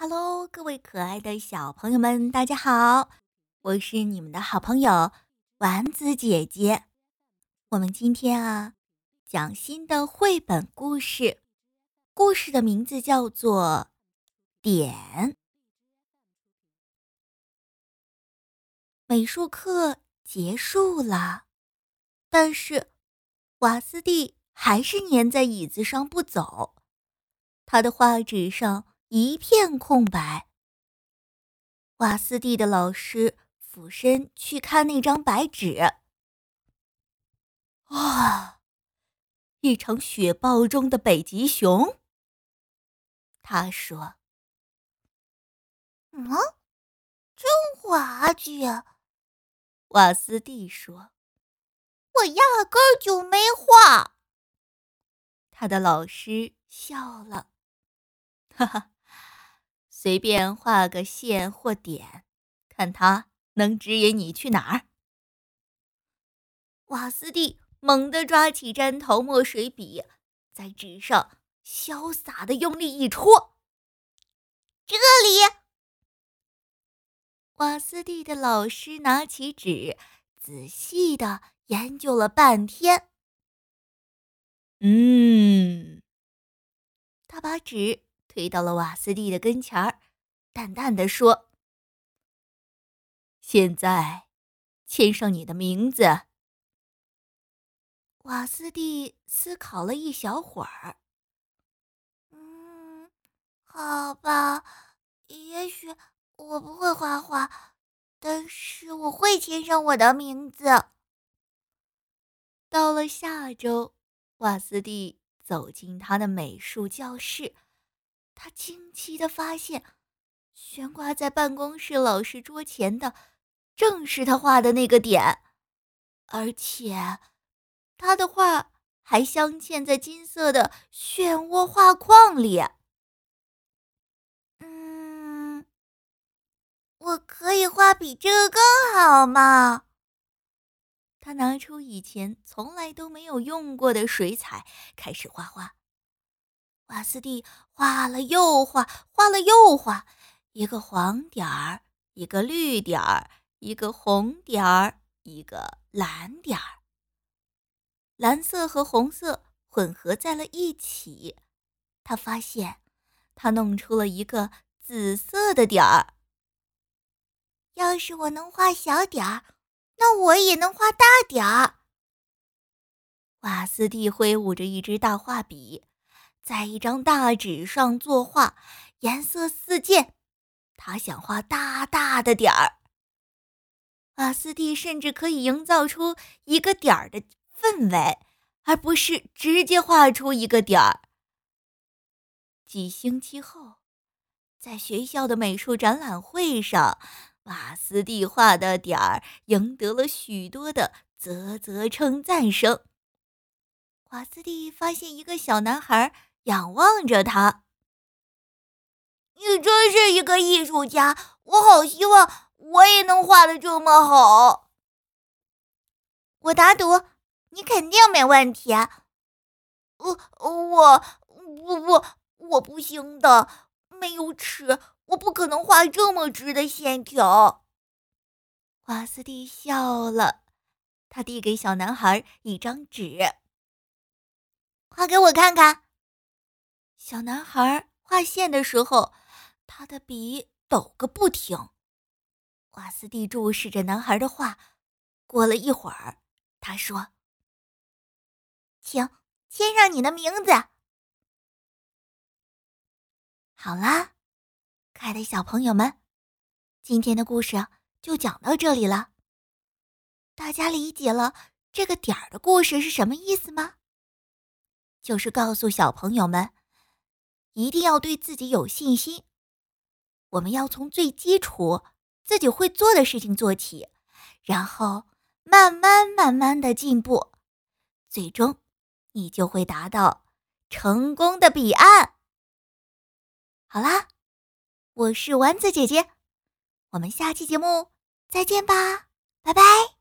Hello，各位可爱的小朋友们，大家好！我是你们的好朋友丸子姐姐。我们今天啊，讲新的绘本故事，故事的名字叫做《点》。美术课结束了，但是瓦斯蒂还是粘在椅子上不走，他的画纸上。一片空白。瓦斯蒂的老师俯身去看那张白纸。啊，一场雪暴中的北极熊。他说：“嗯，真滑稽。”瓦斯蒂说：“我压根儿就没画。”他的老师笑了，哈哈。随便画个线或点，看它能指引你去哪儿。瓦斯蒂猛地抓起粘头墨水笔，在纸上潇洒的用力一戳。这里，瓦斯蒂的老师拿起纸，仔细的研究了半天。嗯，他把纸。推到了瓦斯蒂的跟前儿，淡淡的说：“现在，签上你的名字。”瓦斯蒂思考了一小会儿，“嗯，好吧，也许我不会画画，但是我会签上我的名字。”到了下周，瓦斯蒂走进他的美术教室。他惊奇的发现，悬挂在办公室老师桌前的，正是他画的那个点，而且，他的画还镶嵌在金色的漩涡画框里。嗯，我可以画比这个更好吗？他拿出以前从来都没有用过的水彩，开始画画。瓦斯蒂画了又画，画了又画，一个黄点儿，一个绿点儿，一个红点儿，一个蓝点儿。蓝色和红色混合在了一起，他发现，他弄出了一个紫色的点儿。要是我能画小点儿，那我也能画大点儿。瓦斯蒂挥舞着一支大画笔。在一张大纸上作画，颜色四溅。他想画大大的点儿。瓦斯蒂甚至可以营造出一个点儿的氛围，而不是直接画出一个点儿。几星期后，在学校的美术展览会上，瓦斯蒂画的点儿赢得了许多的啧啧称赞声。瓦斯蒂发现一个小男孩。仰望着他，你真是一个艺术家！我好希望我也能画的这么好。我打赌，你肯定没问题。我我不不，我不行的，没有尺，我不可能画这么直的线条。瓦斯蒂笑了，他递给小男孩一张纸，画给我看看。小男孩画线的时候，他的笔抖个不停。瓦斯蒂注视着男孩的画，过了一会儿，他说：“请签上你的名字。”好啦，可爱的小朋友们，今天的故事就讲到这里了。大家理解了这个点儿的故事是什么意思吗？就是告诉小朋友们。一定要对自己有信心。我们要从最基础、自己会做的事情做起，然后慢慢慢慢的进步，最终你就会达到成功的彼岸。好啦，我是丸子姐姐，我们下期节目再见吧，拜拜。